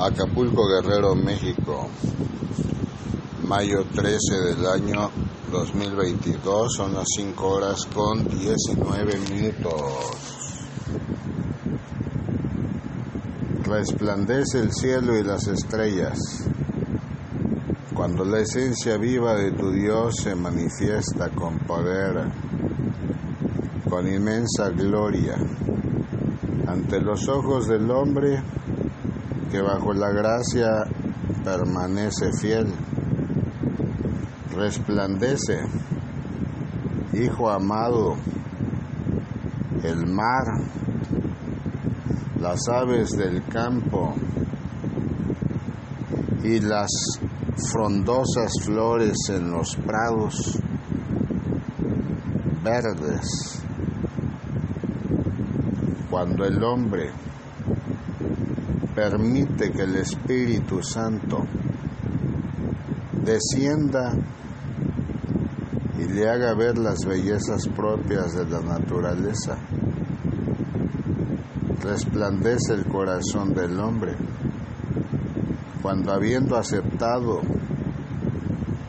Acapulco Guerrero, México, mayo 13 del año 2022, son las 5 horas con 19 minutos. Resplandece el cielo y las estrellas. Cuando la esencia viva de tu Dios se manifiesta con poder, con inmensa gloria, ante los ojos del hombre que bajo la gracia permanece fiel, resplandece, Hijo amado, el mar, las aves del campo y las frondosas flores en los prados verdes. Cuando el hombre permite que el Espíritu Santo descienda y le haga ver las bellezas propias de la naturaleza. Resplandece el corazón del hombre cuando habiendo aceptado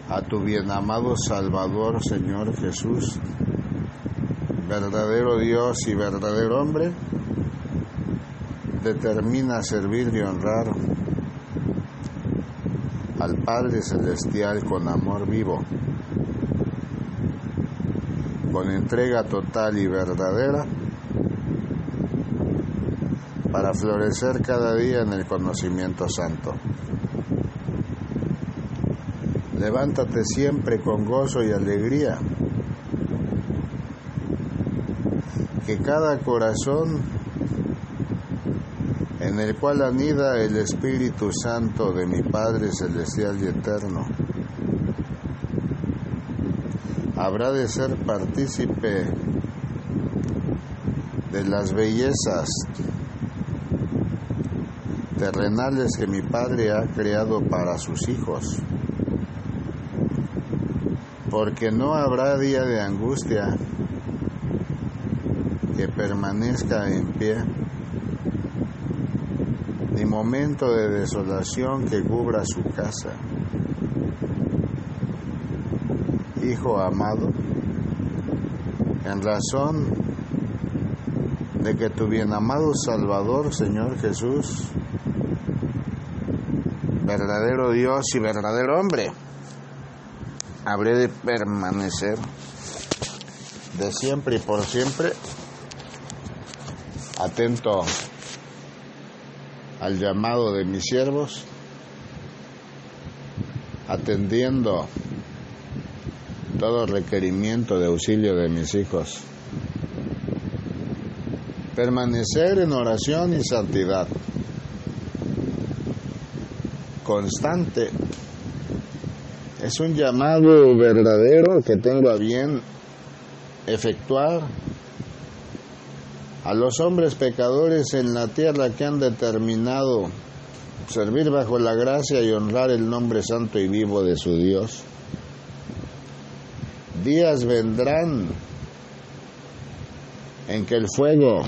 a tu bienamado Salvador Señor Jesús, verdadero Dios y verdadero hombre, determina servir y honrar al Padre Celestial con amor vivo, con entrega total y verdadera, para florecer cada día en el conocimiento santo. Levántate siempre con gozo y alegría, que cada corazón en el cual anida el Espíritu Santo de mi Padre Celestial y Eterno. Habrá de ser partícipe de las bellezas terrenales que mi Padre ha creado para sus hijos, porque no habrá día de angustia que permanezca en pie momento de desolación que cubra su casa. Hijo amado, en razón de que tu bienamado Salvador, Señor Jesús, verdadero Dios y verdadero hombre, habré de permanecer de siempre y por siempre atento al llamado de mis siervos, atendiendo todo requerimiento de auxilio de mis hijos. Permanecer en oración y santidad. Constante. Es un llamado verdadero que tengo a bien efectuar a los hombres pecadores en la tierra que han determinado servir bajo la gracia y honrar el nombre santo y vivo de su Dios. Días vendrán en que el fuego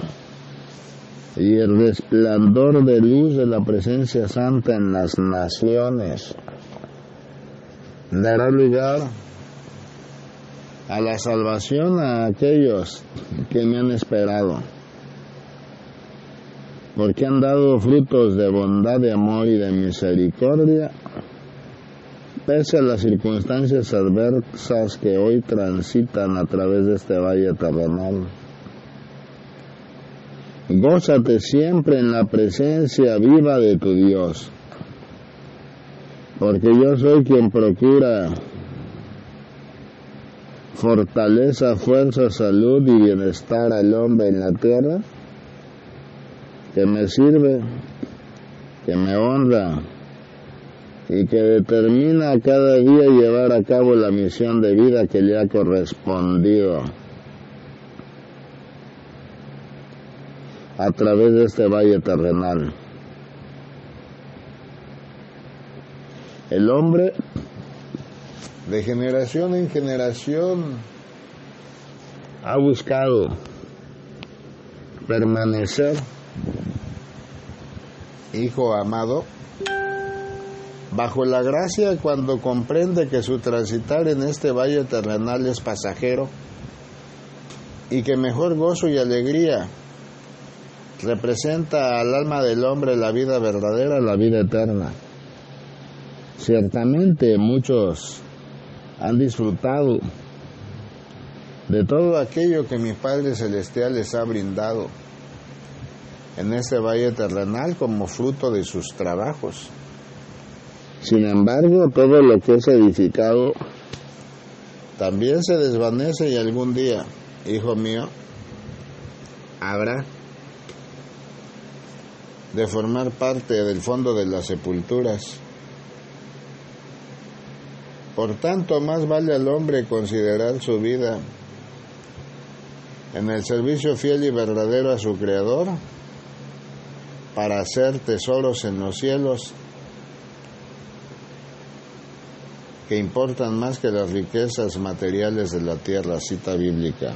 y el resplandor de luz de la presencia santa en las naciones dará lugar a la salvación a aquellos que me han esperado porque han dado frutos de bondad, de amor y de misericordia, pese a las circunstancias adversas que hoy transitan a través de este valle terrenal. Gózate siempre en la presencia viva de tu Dios, porque yo soy quien procura fortaleza, fuerza, salud y bienestar al hombre en la tierra que me sirve, que me honra y que determina cada día llevar a cabo la misión de vida que le ha correspondido a través de este valle terrenal. El hombre de generación en generación ha buscado permanecer hijo amado, Bajo la gracia, cuando comprende que su transitar en este valle terrenal es pasajero y que mejor gozo y alegría representa al alma del hombre la vida verdadera, la vida eterna. Ciertamente muchos han disfrutado de todo aquello que mi Padre Celestial les ha brindado en este valle terrenal como fruto de sus trabajos. Sin embargo, todo lo que es edificado también se desvanece y algún día, hijo mío, habrá de formar parte del fondo de las sepulturas. Por tanto, más vale al hombre considerar su vida en el servicio fiel y verdadero a su Creador para hacer tesoros en los cielos que importan más que las riquezas materiales de la tierra, cita bíblica.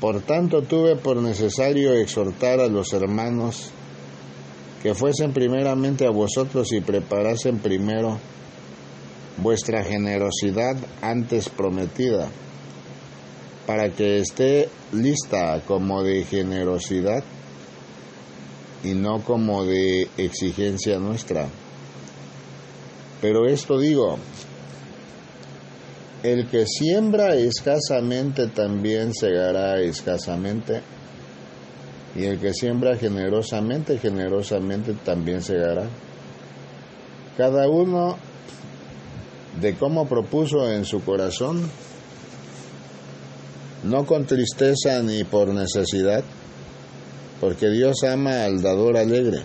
Por tanto, tuve por necesario exhortar a los hermanos que fuesen primeramente a vosotros y preparasen primero vuestra generosidad antes prometida para que esté lista como de generosidad y no como de exigencia nuestra. Pero esto digo, el que siembra escasamente también segará escasamente, y el que siembra generosamente, generosamente también segará. Cada uno de cómo propuso en su corazón no con tristeza ni por necesidad, porque Dios ama al dador alegre.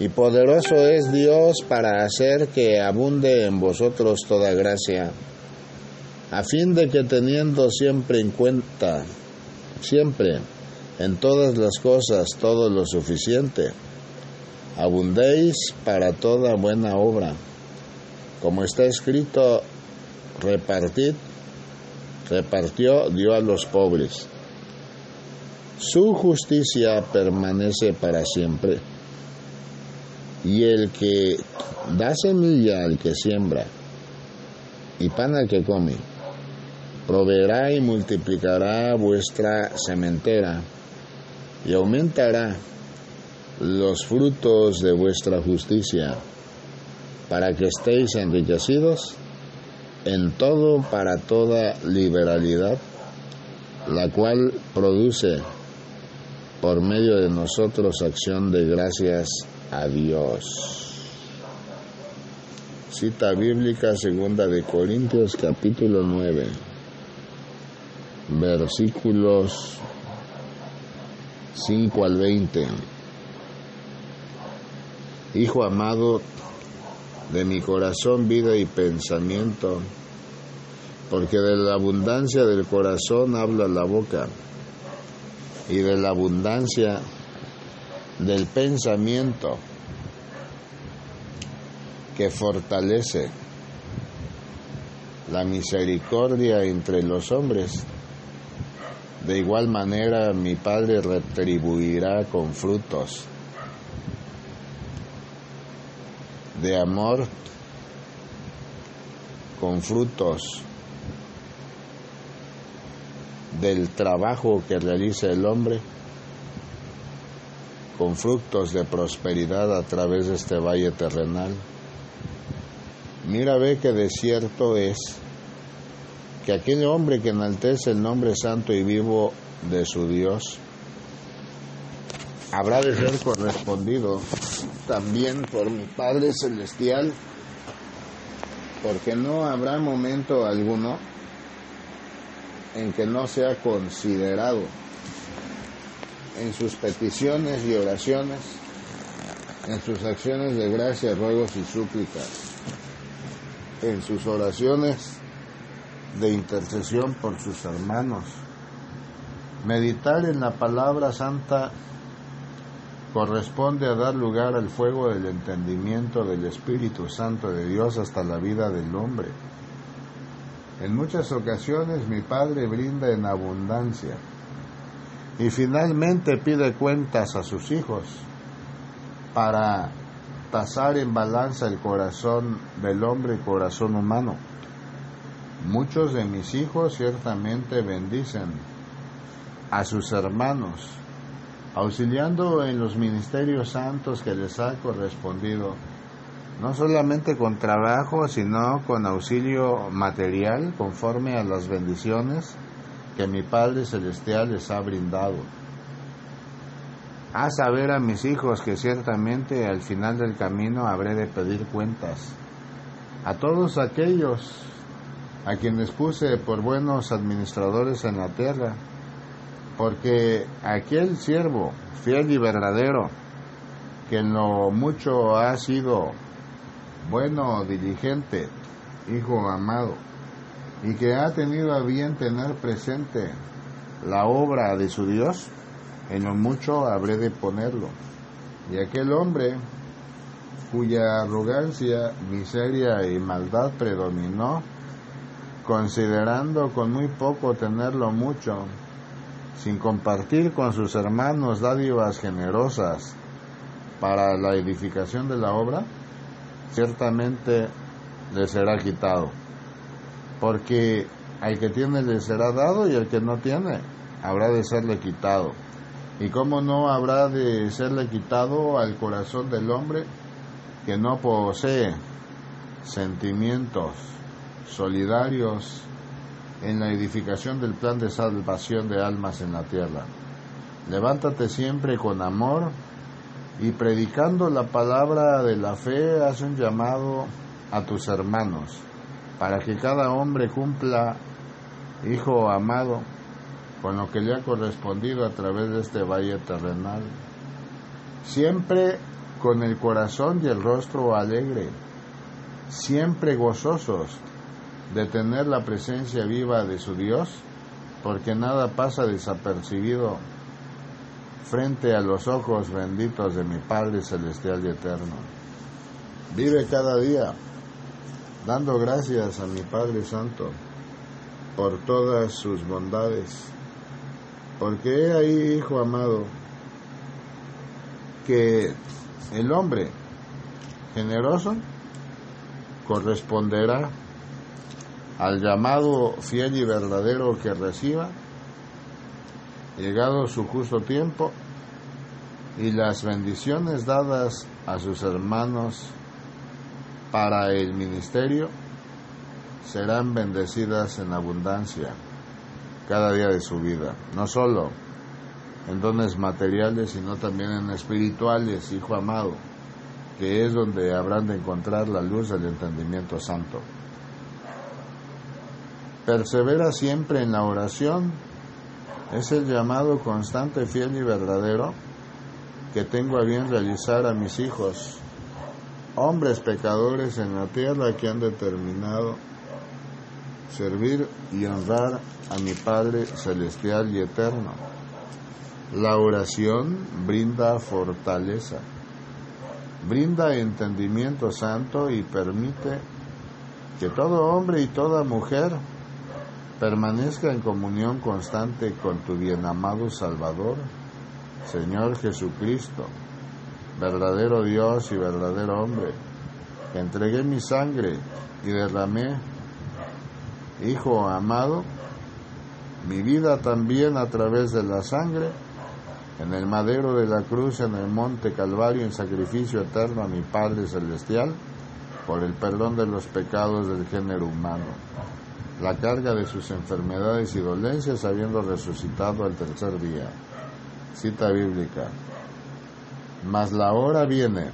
Y poderoso es Dios para hacer que abunde en vosotros toda gracia, a fin de que teniendo siempre en cuenta, siempre, en todas las cosas, todo lo suficiente, abundéis para toda buena obra. Como está escrito, repartid repartió, dio a los pobres. Su justicia permanece para siempre. Y el que da semilla al que siembra y pan al que come, proveerá y multiplicará vuestra sementera y aumentará los frutos de vuestra justicia, para que estéis enriquecidos en todo para toda liberalidad, la cual produce por medio de nosotros acción de gracias a Dios. Cita bíblica segunda de Corintios capítulo 9, versículos 5 al 20. Hijo amado, de mi corazón vida y pensamiento, porque de la abundancia del corazón habla la boca, y de la abundancia del pensamiento que fortalece la misericordia entre los hombres. De igual manera mi Padre retribuirá con frutos de amor con frutos del trabajo que realiza el hombre, con frutos de prosperidad a través de este valle terrenal. Mira, ve que de cierto es que aquel hombre que enaltece el nombre santo y vivo de su Dios, habrá de ser correspondido también por mi Padre Celestial, porque no habrá momento alguno en que no sea considerado en sus peticiones y oraciones, en sus acciones de gracia, ruegos y súplicas, en sus oraciones de intercesión por sus hermanos. Meditar en la palabra santa corresponde a dar lugar al fuego del entendimiento del Espíritu Santo de Dios hasta la vida del hombre. En muchas ocasiones mi Padre brinda en abundancia y finalmente pide cuentas a sus hijos para tasar en balanza el corazón del hombre y corazón humano. Muchos de mis hijos ciertamente bendicen a sus hermanos, auxiliando en los ministerios santos que les ha correspondido, no solamente con trabajo, sino con auxilio material conforme a las bendiciones que mi Padre Celestial les ha brindado. A saber a mis hijos que ciertamente al final del camino habré de pedir cuentas. A todos aquellos a quienes puse por buenos administradores en la tierra, porque aquel siervo fiel y verdadero, que en lo mucho ha sido bueno, diligente, hijo amado, y que ha tenido a bien tener presente la obra de su Dios, en lo mucho habré de ponerlo. Y aquel hombre cuya arrogancia, miseria y maldad predominó, considerando con muy poco tenerlo mucho, sin compartir con sus hermanos dádivas generosas para la edificación de la obra, ciertamente le será quitado. Porque al que tiene le será dado y al que no tiene habrá de serle quitado. ¿Y cómo no habrá de serle quitado al corazón del hombre que no posee sentimientos solidarios en la edificación del plan de salvación de almas en la tierra? Levántate siempre con amor y predicando la palabra de la fe, haz un llamado a tus hermanos para que cada hombre cumpla, hijo amado, con lo que le ha correspondido a través de este valle terrenal. Siempre con el corazón y el rostro alegre, siempre gozosos de tener la presencia viva de su Dios, porque nada pasa desapercibido frente a los ojos benditos de mi Padre Celestial y Eterno. Vive cada día dando gracias a mi Padre Santo por todas sus bondades porque he ahí, hijo amado, que el hombre generoso corresponderá al llamado fiel y verdadero que reciba, llegado su justo tiempo, y las bendiciones dadas a sus hermanos para el ministerio serán bendecidas en abundancia cada día de su vida, no solo en dones materiales, sino también en espirituales, Hijo amado, que es donde habrán de encontrar la luz del entendimiento santo. Persevera siempre en la oración, es el llamado constante, fiel y verdadero que tengo a bien realizar a mis hijos, hombres pecadores en la tierra que han determinado servir y honrar a mi Padre celestial y eterno. La oración brinda fortaleza, brinda entendimiento santo y permite que todo hombre y toda mujer permanezca en comunión constante con tu bien amado Salvador, Señor Jesucristo, verdadero Dios y verdadero hombre, entregué mi sangre y derramé Hijo amado, mi vida también a través de la sangre, en el madero de la cruz, en el monte Calvario, en sacrificio eterno a mi Padre Celestial, por el perdón de los pecados del género humano, la carga de sus enfermedades y dolencias habiendo resucitado al tercer día. Cita bíblica. Mas la hora viene,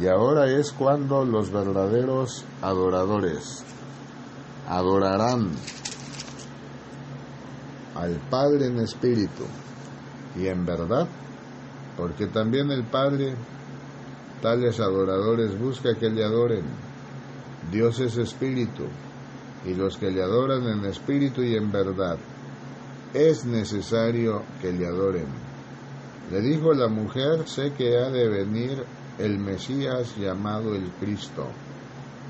y ahora es cuando los verdaderos adoradores adorarán al Padre en espíritu y en verdad, porque también el Padre tales adoradores busca que le adoren. Dios es espíritu, y los que le adoran en espíritu y en verdad, es necesario que le adoren. Le dijo la mujer, sé que ha de venir el Mesías llamado el Cristo.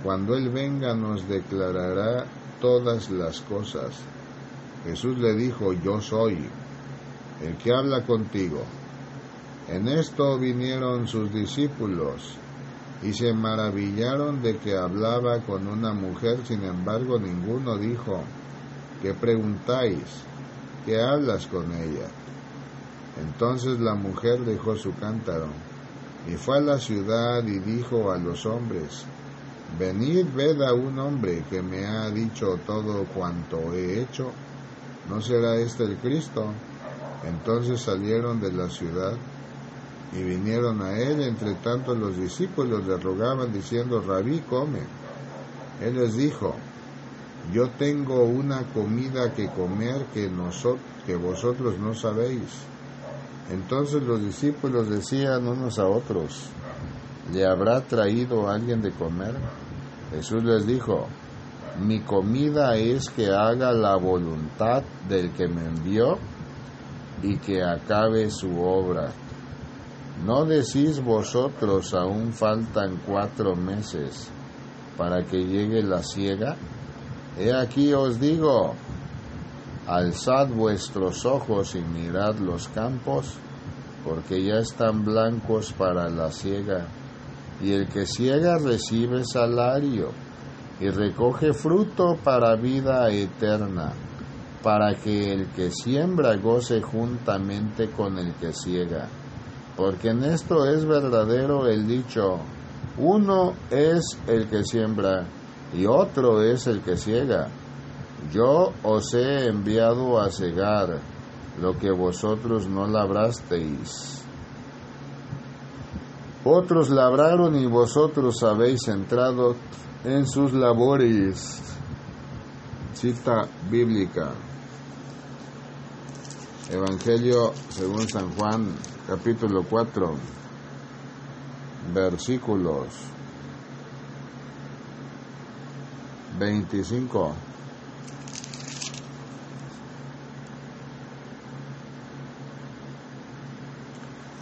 Cuando Él venga nos declarará todas las cosas. Jesús le dijo, yo soy el que habla contigo. En esto vinieron sus discípulos y se maravillaron de que hablaba con una mujer, sin embargo ninguno dijo, ¿qué preguntáis? ¿Qué hablas con ella? Entonces la mujer dejó su cántaro y fue a la ciudad y dijo a los hombres, Venid, ved a un hombre que me ha dicho todo cuanto he hecho. ¿No será este el Cristo? Entonces salieron de la ciudad y vinieron a él. Entre tanto los discípulos le rogaban diciendo, Rabí, come. Él les dijo, yo tengo una comida que comer que, que vosotros no sabéis. Entonces los discípulos decían unos a otros, ¿le habrá traído alguien de comer? Jesús les dijo, mi comida es que haga la voluntad del que me envió y que acabe su obra. ¿No decís vosotros aún faltan cuatro meses para que llegue la siega? He aquí os digo, alzad vuestros ojos y mirad los campos, porque ya están blancos para la siega, y el que ciega recibe salario, y recoge fruto para vida eterna, para que el que siembra goce juntamente con el que ciega. Porque en esto es verdadero el dicho, uno es el que siembra, y otro es el que ciega. Yo os he enviado a cegar lo que vosotros no labrasteis. Otros labraron y vosotros habéis entrado en sus labores. Cita bíblica. Evangelio según San Juan, capítulo 4, versículos 25.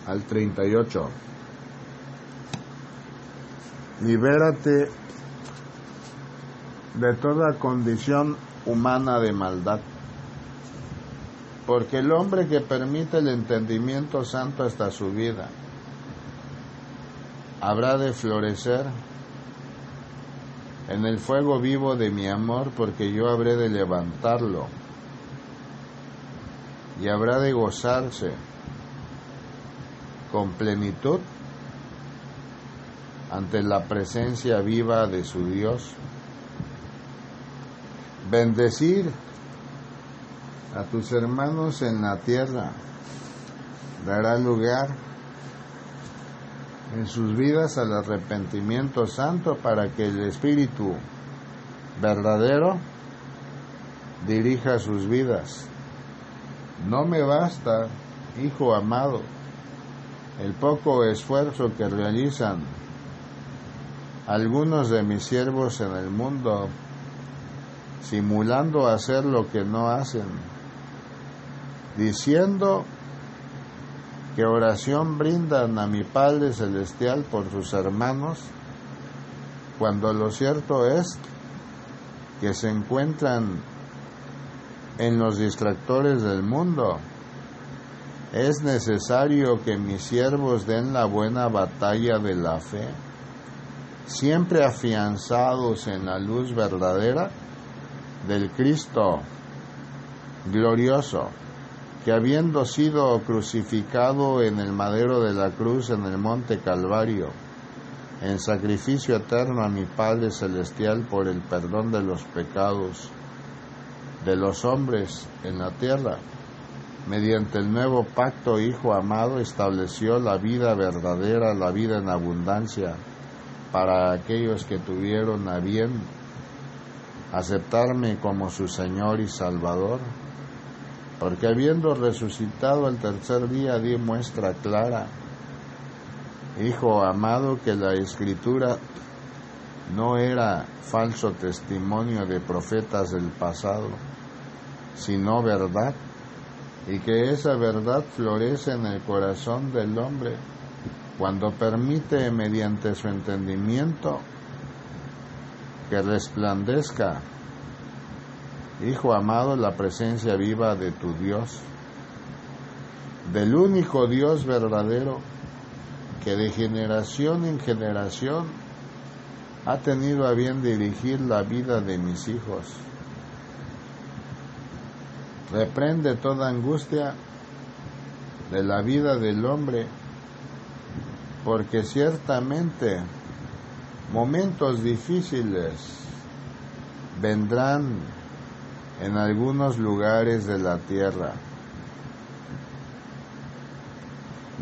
al 38. Libérate de toda condición humana de maldad, porque el hombre que permite el entendimiento santo hasta su vida habrá de florecer en el fuego vivo de mi amor, porque yo habré de levantarlo y habrá de gozarse con plenitud ante la presencia viva de su Dios. Bendecir a tus hermanos en la tierra dará lugar en sus vidas al arrepentimiento santo para que el Espíritu verdadero dirija sus vidas. No me basta, hijo amado, el poco esfuerzo que realizan algunos de mis siervos en el mundo, simulando hacer lo que no hacen, diciendo que oración brindan a mi Padre Celestial por sus hermanos, cuando lo cierto es que se encuentran en los distractores del mundo. Es necesario que mis siervos den la buena batalla de la fe, siempre afianzados en la luz verdadera del Cristo glorioso, que habiendo sido crucificado en el madero de la cruz en el monte Calvario, en sacrificio eterno a mi Padre Celestial por el perdón de los pecados de los hombres en la tierra, mediante el nuevo pacto, Hijo amado, estableció la vida verdadera, la vida en abundancia, para aquellos que tuvieron a bien aceptarme como su Señor y Salvador, porque habiendo resucitado el tercer día di muestra clara, Hijo amado, que la escritura no era falso testimonio de profetas del pasado, sino verdad, y que esa verdad florece en el corazón del hombre cuando permite mediante su entendimiento que resplandezca, Hijo amado, la presencia viva de tu Dios, del único Dios verdadero, que de generación en generación ha tenido a bien dirigir la vida de mis hijos. Reprende toda angustia de la vida del hombre, porque ciertamente momentos difíciles vendrán en algunos lugares de la tierra.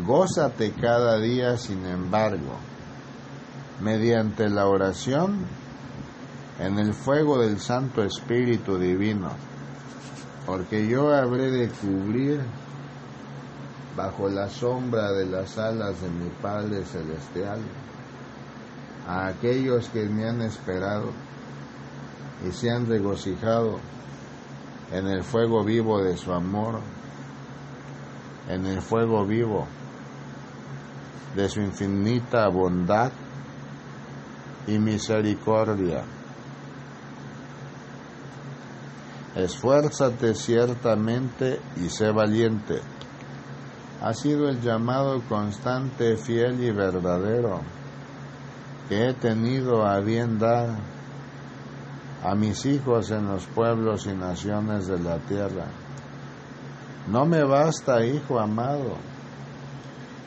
Gózate cada día, sin embargo, mediante la oración en el fuego del Santo Espíritu Divino, porque yo habré de cubrir bajo la sombra de las alas de mi Padre Celestial a aquellos que me han esperado y se han regocijado en el fuego vivo de su amor, en el fuego vivo de su infinita bondad y misericordia. Esfuérzate ciertamente y sé valiente. Ha sido el llamado constante, fiel y verdadero que he tenido a bien dar a mis hijos en los pueblos y naciones de la tierra. No me basta, hijo amado,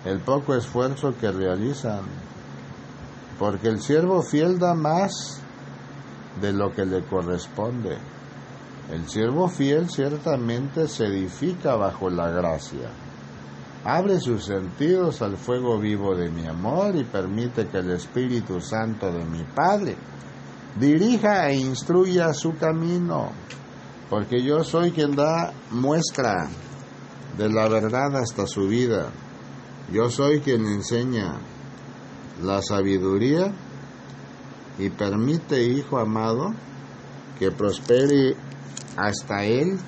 el poco esfuerzo que realizan, porque el siervo fiel da más de lo que le corresponde. El siervo fiel ciertamente se edifica bajo la gracia. Abre sus sentidos al fuego vivo de mi amor y permite que el Espíritu Santo de mi Padre dirija e instruya su camino, porque yo soy quien da muestra de la verdad hasta su vida. Yo soy quien enseña la sabiduría y permite, hijo amado, que prospere hasta él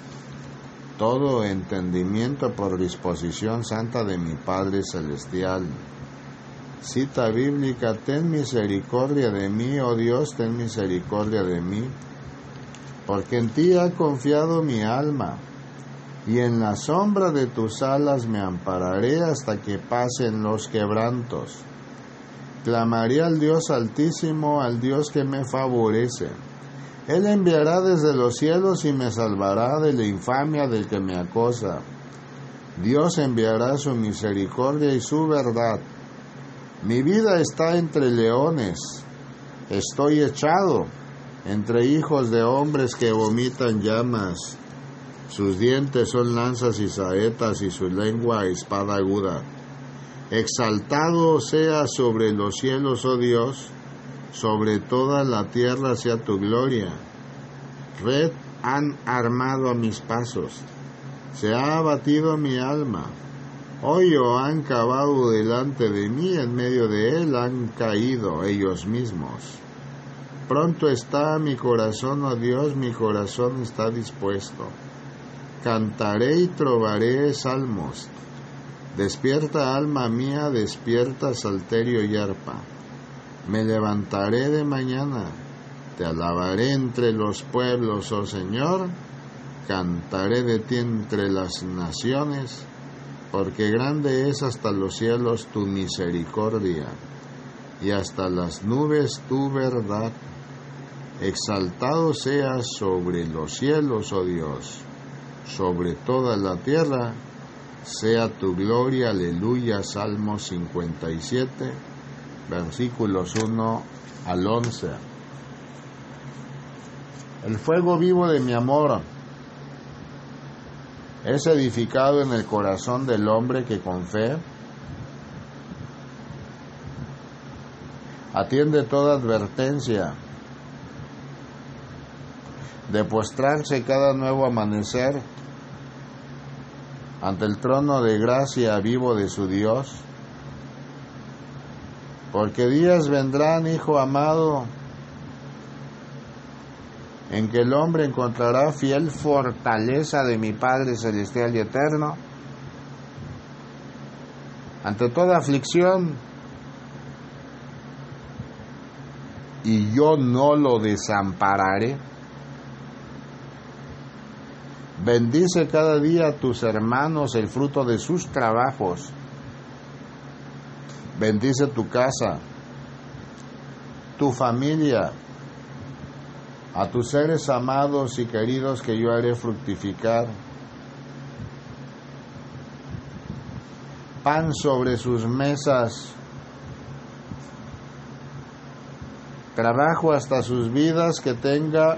todo entendimiento por disposición santa de mi Padre Celestial. Cita bíblica, ten misericordia de mí, oh Dios, ten misericordia de mí, porque en ti ha confiado mi alma, y en la sombra de tus alas me ampararé hasta que pasen los quebrantos. Clamaré al Dios altísimo, al Dios que me favorece. Él enviará desde los cielos y me salvará de la infamia del que me acosa. Dios enviará su misericordia y su verdad mi vida está entre leones, estoy echado entre hijos de hombres que vomitan llamas. Sus dientes son lanzas y saetas y su lengua espada aguda. Exaltado sea sobre los cielos, oh Dios, sobre toda la tierra sea tu gloria. Red han armado a mis pasos, se ha abatido mi alma Hoyo han cavado delante de mí, en medio de él han caído ellos mismos. Pronto está mi corazón, oh Dios, mi corazón está dispuesto. Cantaré y trovaré salmos. Despierta alma mía, despierta salterio y arpa. Me levantaré de mañana, te alabaré entre los pueblos, oh Señor, cantaré de ti entre las naciones porque grande es hasta los cielos tu misericordia, y hasta las nubes tu verdad. Exaltado seas sobre los cielos, oh Dios, sobre toda la tierra, sea tu gloria, aleluya, Salmo 57, versículos 1 al 11. El fuego vivo de mi amor es edificado en el corazón del hombre que con fe atiende toda advertencia, de postrarse cada nuevo amanecer ante el trono de gracia vivo de su Dios, porque días vendrán, Hijo amado, en que el hombre encontrará fiel fortaleza de mi Padre Celestial y Eterno. Ante toda aflicción, y yo no lo desampararé. Bendice cada día a tus hermanos el fruto de sus trabajos Bendice tu casa, tu familia, a tus seres amados y queridos que yo haré fructificar. Pan sobre sus mesas, trabajo hasta sus vidas que tenga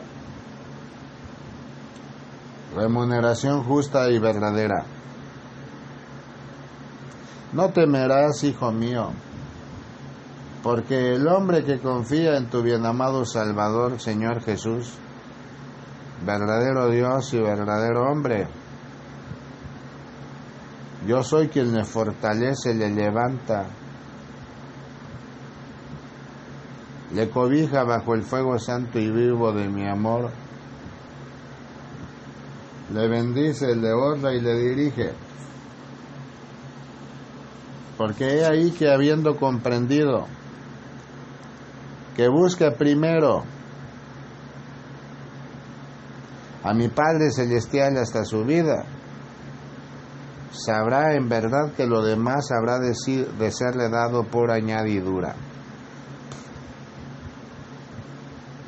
remuneración justa y verdadera. No temerás, hijo mío, porque el hombre que confía en tu bienamado Salvador, Señor Jesús, verdadero Dios y verdadero hombre, yo soy quien le fortalece, le levanta, le cobija bajo el fuego santo y vivo de mi amor, le bendice, le honra y le dirige. Porque he ahí que habiendo comprendido que busca primero a mi Padre Celestial hasta su vida, sabrá en verdad que lo demás habrá de, de serle dado por añadidura.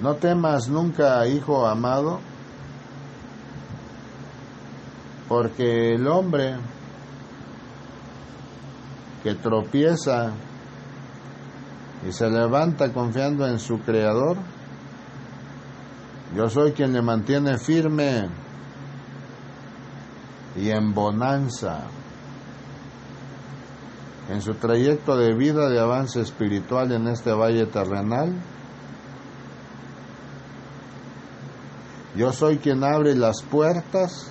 No temas nunca, hijo amado, porque el hombre que tropieza y se levanta confiando en su creador, yo soy quien le mantiene firme y en bonanza en su trayecto de vida de avance espiritual en este valle terrenal. Yo soy quien abre las puertas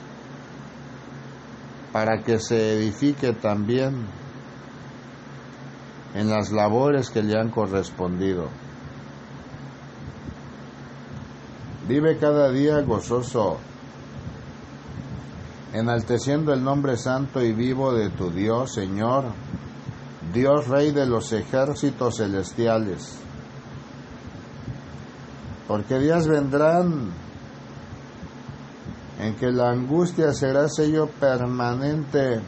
para que se edifique también en las labores que le han correspondido. Vive cada día gozoso, enalteciendo el nombre santo y vivo de tu Dios, Señor, Dios Rey de los ejércitos celestiales. Porque días vendrán en que la angustia será sello permanente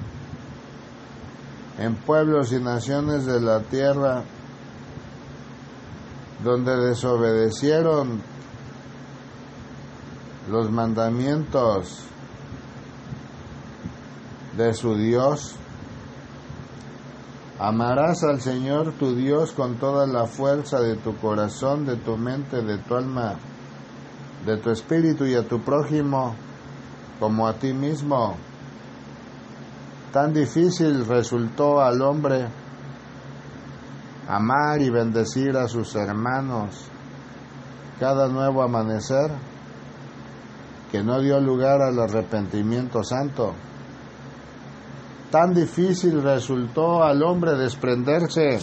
en pueblos y naciones de la tierra donde desobedecieron los mandamientos de su Dios. Amarás al Señor tu Dios con toda la fuerza de tu corazón, de tu mente, de tu alma, de tu espíritu y a tu prójimo como a ti mismo. Tan difícil resultó al hombre amar y bendecir a sus hermanos cada nuevo amanecer que no dio lugar al arrepentimiento santo. Tan difícil resultó al hombre desprenderse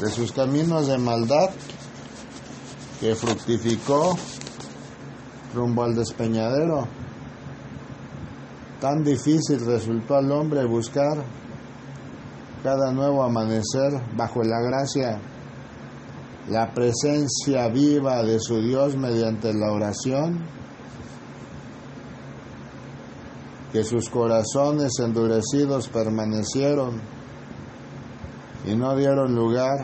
de sus caminos de maldad que fructificó rumbo al despeñadero. Tan difícil resultó al hombre buscar cada nuevo amanecer bajo la gracia, la presencia viva de su Dios mediante la oración, que sus corazones endurecidos permanecieron y no dieron lugar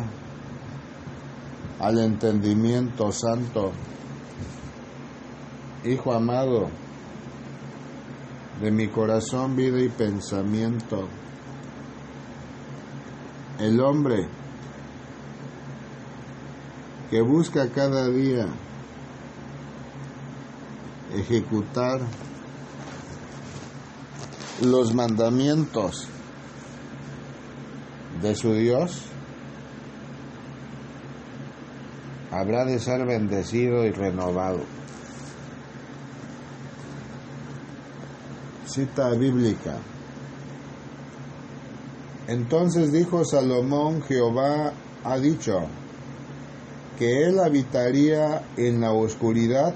al entendimiento santo. Hijo amado, de mi corazón, vida y pensamiento. El hombre que busca cada día ejecutar los mandamientos de su Dios, habrá de ser bendecido y renovado. Cita bíblica. Entonces dijo Salomón, Jehová ha dicho, que él habitaría en la oscuridad.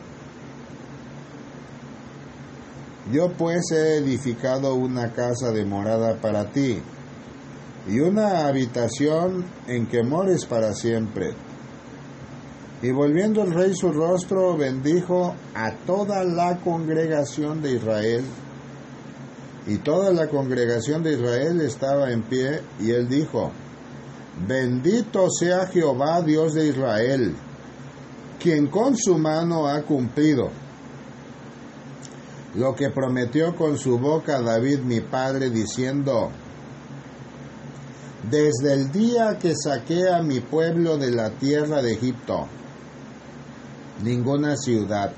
Yo pues he edificado una casa de morada para ti, y una habitación en que mores para siempre. Y volviendo el rey su rostro, bendijo a toda la congregación de Israel, y toda la congregación de Israel estaba en pie, y él dijo, Bendito sea Jehová Dios de Israel, quien con su mano ha cumplido lo que prometió con su boca David mi padre, diciendo, desde el día que saqué a mi pueblo de la tierra de Egipto, ninguna ciudad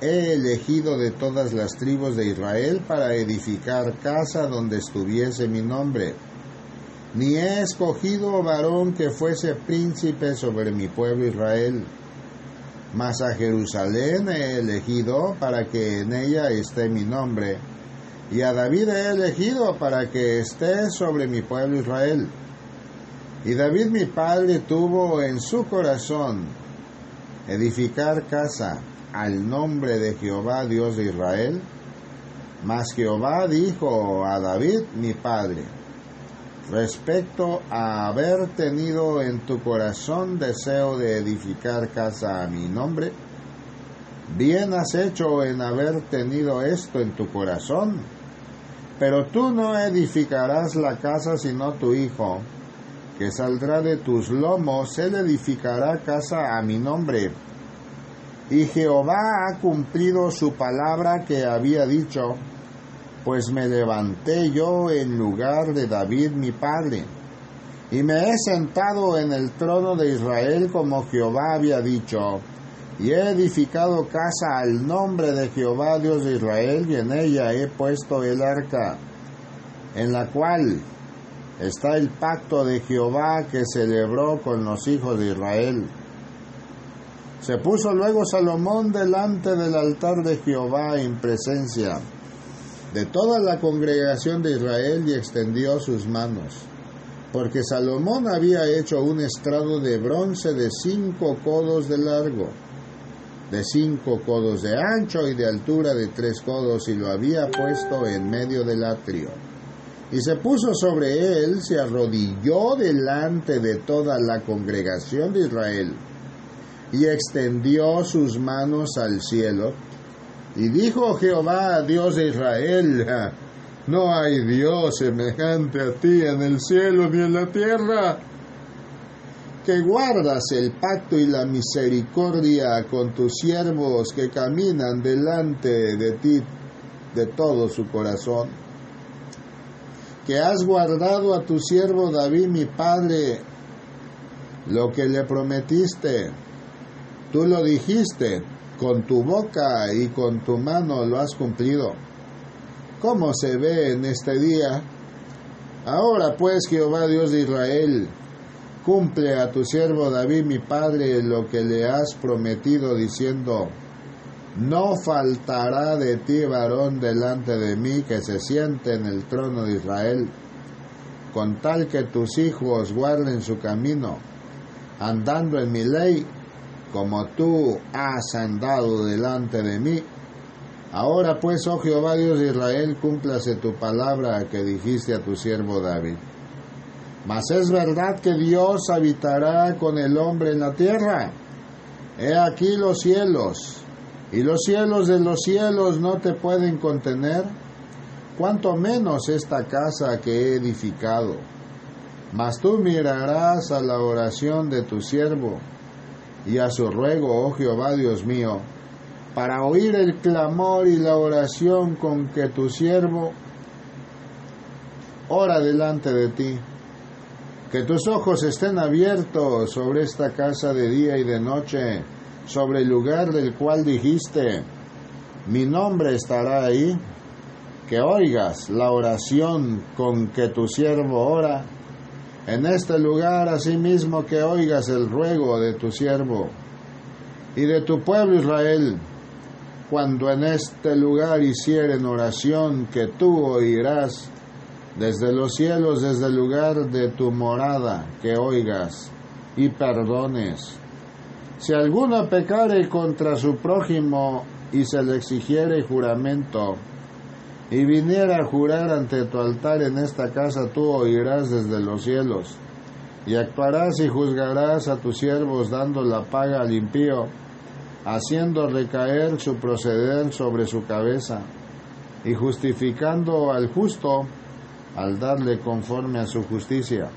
he elegido de todas las tribus de Israel para edificar casa donde estuviese mi nombre, ni he escogido varón que fuese príncipe sobre mi pueblo Israel, mas a Jerusalén he elegido para que en ella esté mi nombre, y a David he elegido para que esté sobre mi pueblo Israel. Y David mi padre tuvo en su corazón edificar casa al nombre de Jehová Dios de Israel. Mas Jehová dijo a David mi padre, respecto a haber tenido en tu corazón deseo de edificar casa a mi nombre, bien has hecho en haber tenido esto en tu corazón, pero tú no edificarás la casa sino tu hijo, que saldrá de tus lomos, él edificará casa a mi nombre. Y Jehová ha cumplido su palabra que había dicho, pues me levanté yo en lugar de David mi padre, y me he sentado en el trono de Israel como Jehová había dicho, y he edificado casa al nombre de Jehová Dios de Israel, y en ella he puesto el arca, en la cual está el pacto de Jehová que celebró con los hijos de Israel. Se puso luego Salomón delante del altar de Jehová en presencia de toda la congregación de Israel y extendió sus manos, porque Salomón había hecho un estrado de bronce de cinco codos de largo, de cinco codos de ancho y de altura de tres codos, y lo había puesto en medio del atrio. Y se puso sobre él, se arrodilló delante de toda la congregación de Israel, y extendió sus manos al cielo, y dijo Jehová, Dios de Israel, no hay Dios semejante a ti en el cielo ni en la tierra, que guardas el pacto y la misericordia con tus siervos que caminan delante de ti de todo su corazón, que has guardado a tu siervo David mi padre lo que le prometiste, tú lo dijiste, con tu boca y con tu mano lo has cumplido. ¿Cómo se ve en este día? Ahora pues, Jehová Dios de Israel, cumple a tu siervo David mi padre lo que le has prometido diciendo, no faltará de ti varón delante de mí que se siente en el trono de Israel, con tal que tus hijos guarden su camino, andando en mi ley como tú has andado delante de mí. Ahora pues, oh Jehová Dios de Israel, cúmplase tu palabra que dijiste a tu siervo David. Mas es verdad que Dios habitará con el hombre en la tierra. He aquí los cielos, y los cielos de los cielos no te pueden contener, cuanto menos esta casa que he edificado. Mas tú mirarás a la oración de tu siervo y a su ruego, oh Jehová Dios mío, para oír el clamor y la oración con que tu siervo ora delante de ti. Que tus ojos estén abiertos sobre esta casa de día y de noche, sobre el lugar del cual dijiste, mi nombre estará ahí. Que oigas la oración con que tu siervo ora en este lugar asimismo que oigas el ruego de tu siervo y de tu pueblo Israel, cuando en este lugar hicieren oración que tú oirás desde los cielos, desde el lugar de tu morada, que oigas y perdones. Si alguno pecare contra su prójimo y se le exigiere juramento, y viniera a jurar ante tu altar en esta casa, tú oirás desde los cielos, y actuarás y juzgarás a tus siervos dando la paga al impío, haciendo recaer su proceder sobre su cabeza, y justificando al justo al darle conforme a su justicia.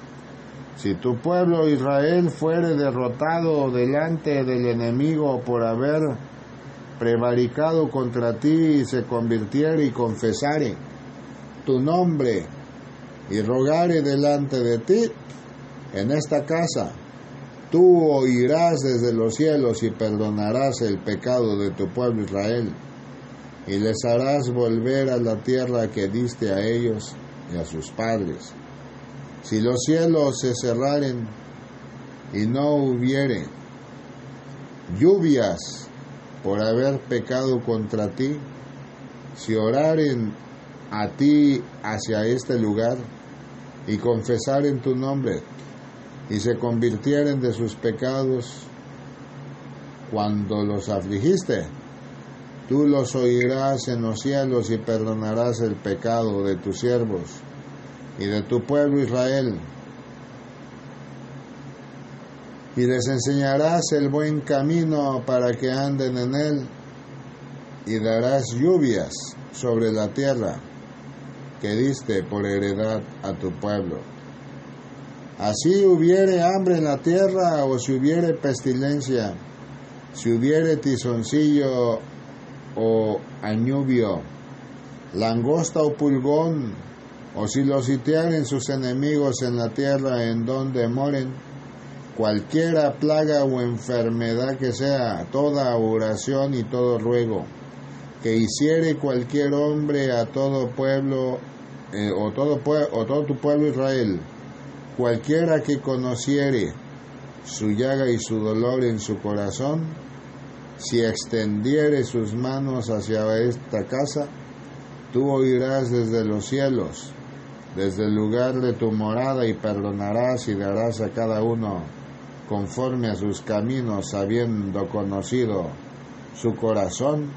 Si tu pueblo Israel fuere derrotado delante del enemigo por haber prevaricado contra ti y se convirtiere y confesare tu nombre y rogare delante de ti en esta casa, tú oirás desde los cielos y perdonarás el pecado de tu pueblo Israel y les harás volver a la tierra que diste a ellos y a sus padres. Si los cielos se cerraren y no hubiere lluvias por haber pecado contra ti, si oraren a ti hacia este lugar y confesaren tu nombre y se convirtieren de sus pecados cuando los afligiste, tú los oirás en los cielos y perdonarás el pecado de tus siervos y de tu pueblo Israel. Y les enseñarás el buen camino para que anden en él, y darás lluvias sobre la tierra que diste por heredad a tu pueblo. Así hubiere hambre en la tierra, o si hubiere pestilencia, si hubiere tizoncillo o añubio, langosta o pulgón, o si los sitiaren sus enemigos en la tierra en donde moren, cualquiera plaga o enfermedad que sea, toda oración y todo ruego, que hiciere cualquier hombre a todo pueblo, eh, o, todo o todo tu pueblo Israel, cualquiera que conociere su llaga y su dolor en su corazón, si extendiere sus manos hacia esta casa, tú oirás desde los cielos desde el lugar de tu morada y perdonarás y darás a cada uno conforme a sus caminos, habiendo conocido su corazón,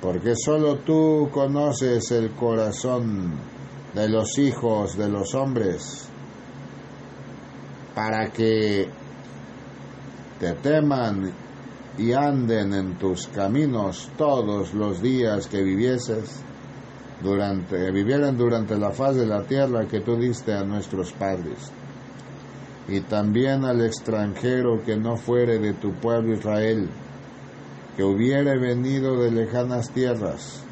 porque solo tú conoces el corazón de los hijos de los hombres, para que te teman y anden en tus caminos todos los días que vivieses durante, vivieran durante la faz de la tierra que tú diste a nuestros padres, y también al extranjero que no fuere de tu pueblo Israel, que hubiere venido de lejanas tierras,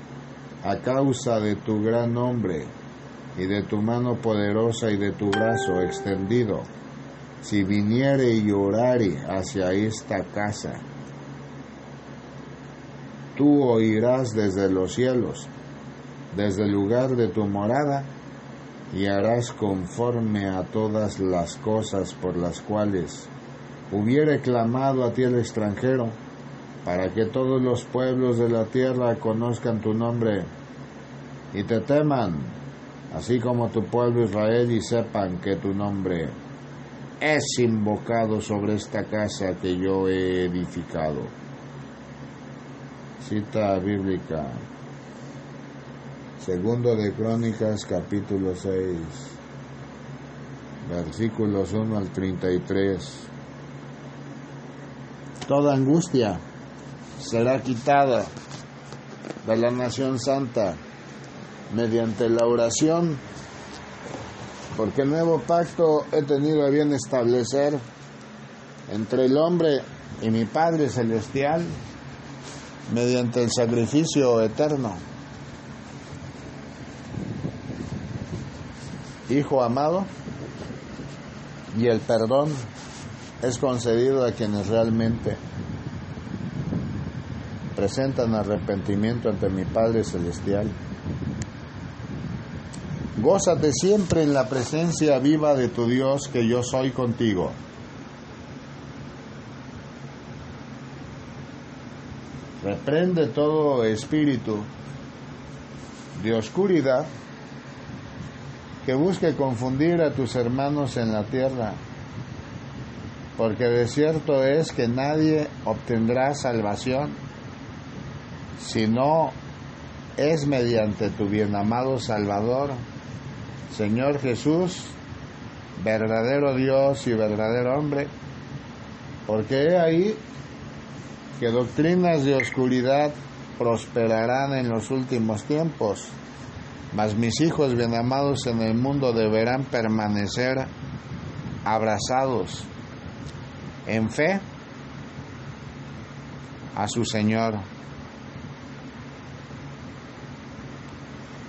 a causa de tu gran nombre, y de tu mano poderosa y de tu brazo extendido, si viniere y orare hacia esta casa, tú oirás desde los cielos desde el lugar de tu morada y harás conforme a todas las cosas por las cuales hubiere clamado a ti el extranjero, para que todos los pueblos de la tierra conozcan tu nombre y te teman, así como tu pueblo Israel y sepan que tu nombre es invocado sobre esta casa que yo he edificado. Cita bíblica. Segundo de Crónicas capítulo 6, versículos 1 al 33. Toda angustia será quitada de la nación santa mediante la oración, porque el nuevo pacto he tenido a bien establecer entre el hombre y mi Padre Celestial mediante el sacrificio eterno Hijo amado, y el perdón es concedido a quienes realmente presentan arrepentimiento ante mi Padre Celestial. Gózate siempre en la presencia viva de tu Dios, que yo soy contigo. Reprende todo espíritu de oscuridad que busque confundir a tus hermanos en la tierra, porque de cierto es que nadie obtendrá salvación si no es mediante tu bien amado Salvador, Señor Jesús, verdadero Dios y verdadero hombre, porque he ahí que doctrinas de oscuridad prosperarán en los últimos tiempos mas mis hijos bien amados en el mundo deberán permanecer abrazados en fe a su Señor.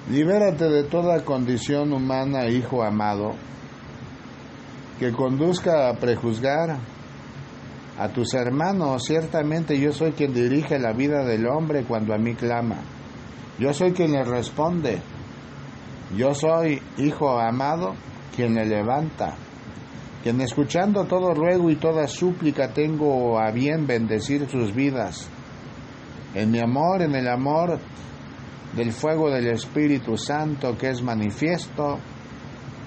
Libérate de toda condición humana, hijo amado, que conduzca a prejuzgar a tus hermanos. Ciertamente yo soy quien dirige la vida del hombre cuando a mí clama. Yo soy quien le responde. Yo soy, hijo amado, quien le levanta. Quien escuchando todo ruego y toda súplica tengo a bien bendecir sus vidas. En mi amor, en el amor del fuego del Espíritu Santo que es manifiesto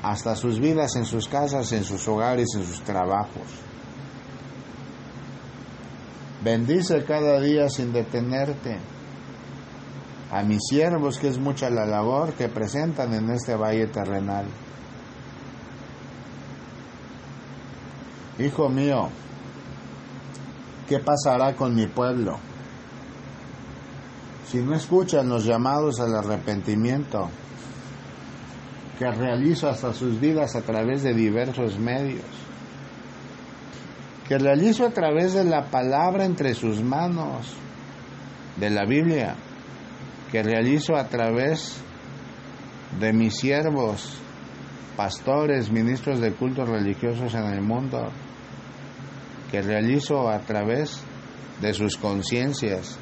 hasta sus vidas en sus casas, en sus hogares, en sus trabajos. Bendice cada día sin detenerte a mis siervos, que es mucha la labor que presentan en este valle terrenal. Hijo mío, ¿qué pasará con mi pueblo? Si no escuchan los llamados al arrepentimiento que realizo hasta sus vidas a través de diversos medios, que realizo a través de la palabra entre sus manos, de la Biblia, que realizo a través de mis siervos, pastores, ministros de cultos religiosos en el mundo, que realizo a través de sus conciencias,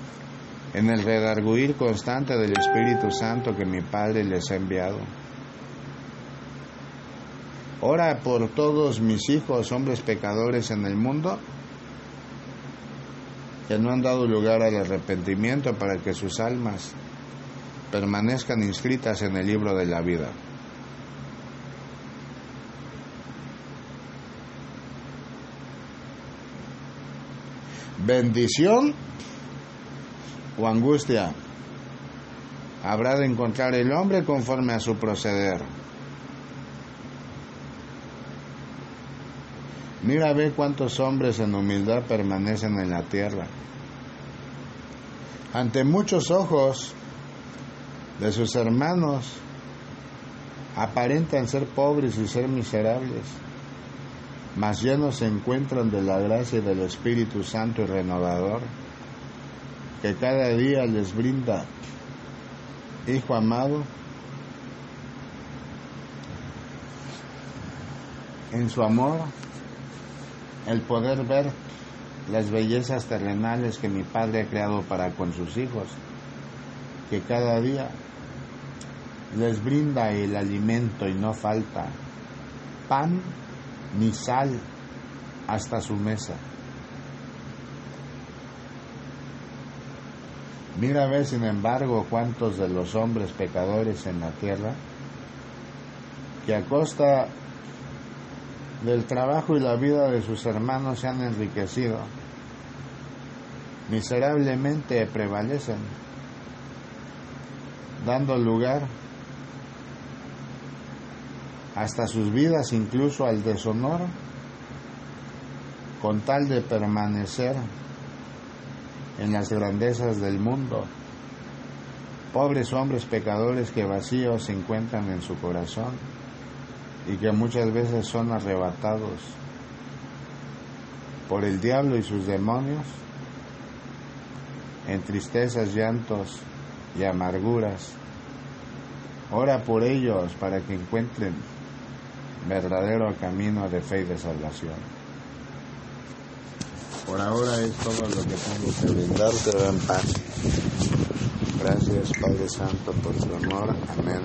en el redarguir constante del Espíritu Santo que mi Padre les ha enviado. Ora por todos mis hijos, hombres pecadores en el mundo, que no han dado lugar al arrepentimiento para que sus almas permanezcan inscritas en el libro de la vida. Bendición o angustia habrá de encontrar el hombre conforme a su proceder. Mira, ve cuántos hombres en humildad permanecen en la tierra. Ante muchos ojos de sus hermanos, aparentan ser pobres y ser miserables, mas llenos se encuentran de la gracia del Espíritu Santo y renovador, que cada día les brinda, Hijo amado, en su amor, el poder ver las bellezas terrenales que mi Padre ha creado para con sus hijos, que cada día les brinda el alimento y no falta pan ni sal hasta su mesa. Mira a ver, sin embargo, cuántos de los hombres pecadores en la tierra, que a costa del trabajo y la vida de sus hermanos se han enriquecido, miserablemente prevalecen, dando lugar hasta sus vidas incluso al deshonor, con tal de permanecer en las grandezas del mundo. Pobres hombres pecadores que vacíos se encuentran en su corazón y que muchas veces son arrebatados por el diablo y sus demonios en tristezas, llantos y amarguras. Ora por ellos para que encuentren verdadero camino de fe y de salvación. Por ahora es todo lo que tengo que brindarte, en paz. Gracias Padre Santo por su amor. Amén.